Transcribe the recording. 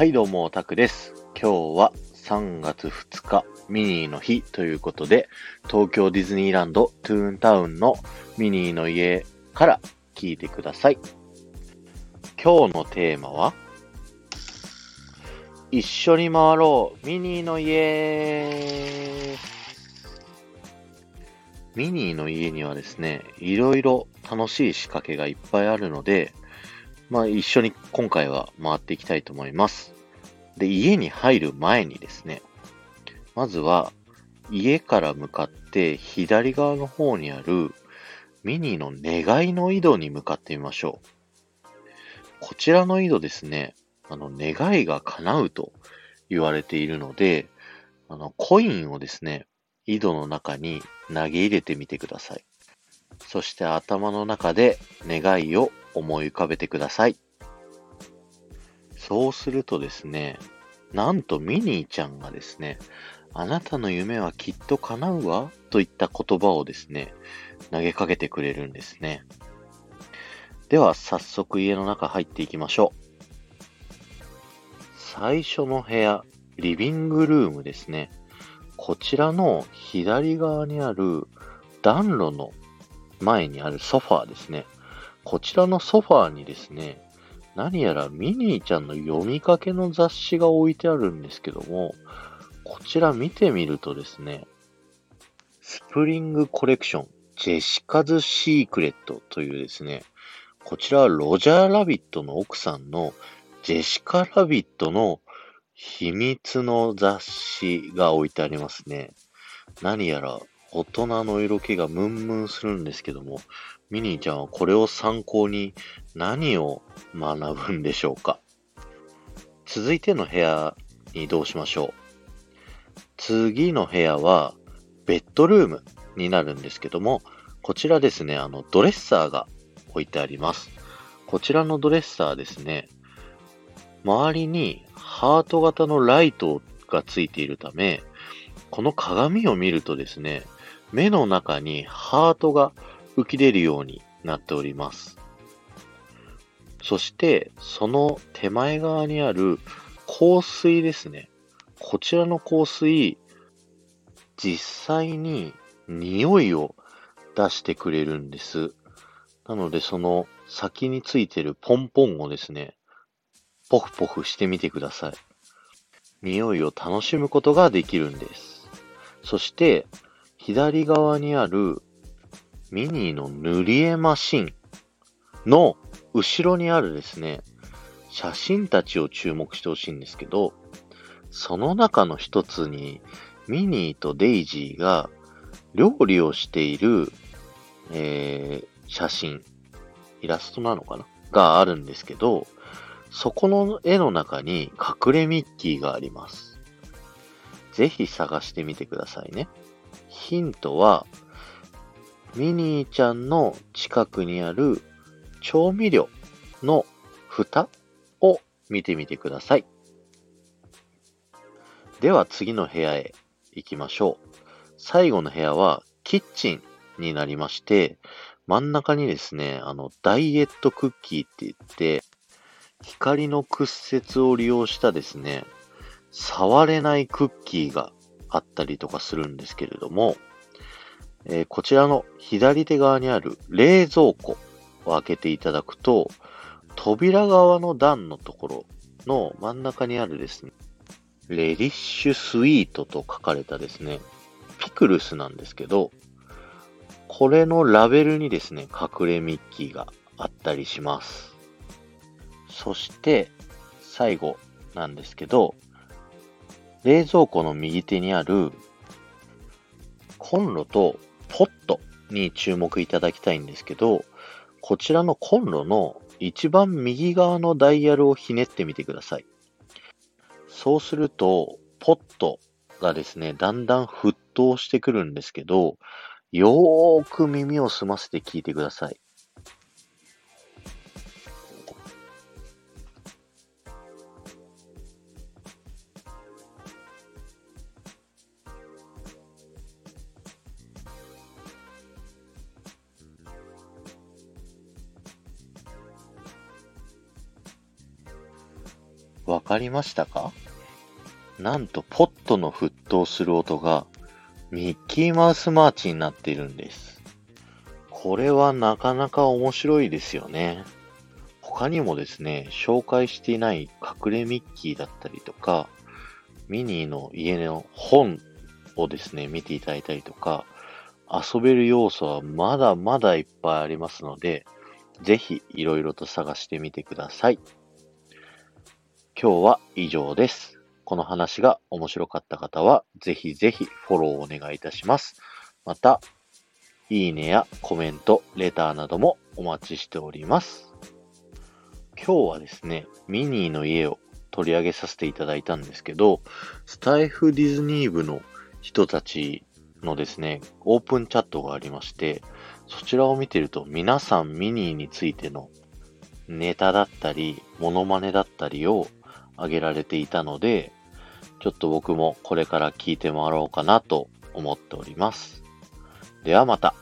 はい、どうも、タクです。今日は3月2日、ミニーの日ということで、東京ディズニーランドトゥーンタウンのミニーの家から聞いてください。今日のテーマは、一緒に回ろう、ミニーの家ミニーの家にはですね、いろいろ楽しい仕掛けがいっぱいあるので、まあ一緒に今回は回っていきたいと思います。で、家に入る前にですね、まずは家から向かって左側の方にあるミニの願いの井戸に向かってみましょう。こちらの井戸ですね、あの、願いが叶うと言われているので、あの、コインをですね、井戸の中に投げ入れてみてください。そして頭の中で願いを思い浮かべてください。そうするとですね、なんとミニーちゃんがですね、あなたの夢はきっと叶うわといった言葉をですね、投げかけてくれるんですね。では早速家の中入っていきましょう。最初の部屋、リビングルームですね。こちらの左側にある暖炉の前にあるソファーですね。こちらのソファーにですね、何やらミニーちゃんの読みかけの雑誌が置いてあるんですけども、こちら見てみるとですね、スプリングコレクション、ジェシカズ・シークレットというですね、こちらはロジャー・ラビットの奥さんのジェシカ・ラビットの秘密の雑誌が置いてありますね。何やら大人の色気がムンムンするんですけども、ミニーちゃんはこれを参考に何を学ぶんでしょうか？続いての部屋に移動しましょう？次の部屋はベッドルームになるんですけども、こちらですね、あのドレッサーが置いてあります。こちらのドレッサーですね、周りにハート型のライトがついているため、この鏡を見るとですね、目の中にハートが浮き出るようになっております。そして、その手前側にある香水ですね。こちらの香水、実際に匂いを出してくれるんです。なので、その先についてるポンポンをですね、ポフポフしてみてください。匂いを楽しむことができるんです。そして、左側にあるミニーの塗り絵マシンの後ろにあるですね、写真たちを注目してほしいんですけど、その中の一つにミニーとデイジーが料理をしている、えー、写真、イラストなのかな？があるんですけど、そこの絵の中に隠れミッキーがあります。ぜひ探してみてくださいね。ヒントは、ミニーちゃんの近くにある調味料の蓋を見てみてください。では次の部屋へ行きましょう。最後の部屋はキッチンになりまして、真ん中にですね、あの、ダイエットクッキーって言って、光の屈折を利用したですね、触れないクッキーがあったりとかするんですけれども、えーこちらの左手側にある冷蔵庫を開けていただくと、扉側の段のところの真ん中にあるですね、レリッシュスイートと書かれたですね、ピクルスなんですけど、これのラベルにですね、隠れミッキーがあったりします。そして、最後なんですけど、冷蔵庫の右手にあるコンロとポットに注目いただきたいんですけど、こちらのコンロの一番右側のダイヤルをひねってみてください。そうすると、ポットがですね、だんだん沸騰してくるんですけど、よーく耳を澄ませて聞いてください。かりましたか？なんと、ポットの沸騰する音が、ミッキーマウスマーチになっているんです。これはなかなか面白いですよね。他にもですね、紹介していない隠れミッキーだったりとか、ミニーの家の本をですね、見ていただいたりとか、遊べる要素はまだまだいっぱいありますので、ぜひいろいろと探してみてください。今日は以上です。この話が面白かった方は、ぜひぜひフォローお願いいたします。また、いいねやコメント、レターなどもお待ちしております。今日はですね、ミニーの家を取り上げさせていただいたんですけど、スタイフディズニー部の人たちのですね、オープンチャットがありまして、そちらを見てると皆さんミニーについてのネタだったり、モノマネだったりを挙げられていたので、ちょっと僕もこれから聞いてもらおうかなと思っております。ではまた。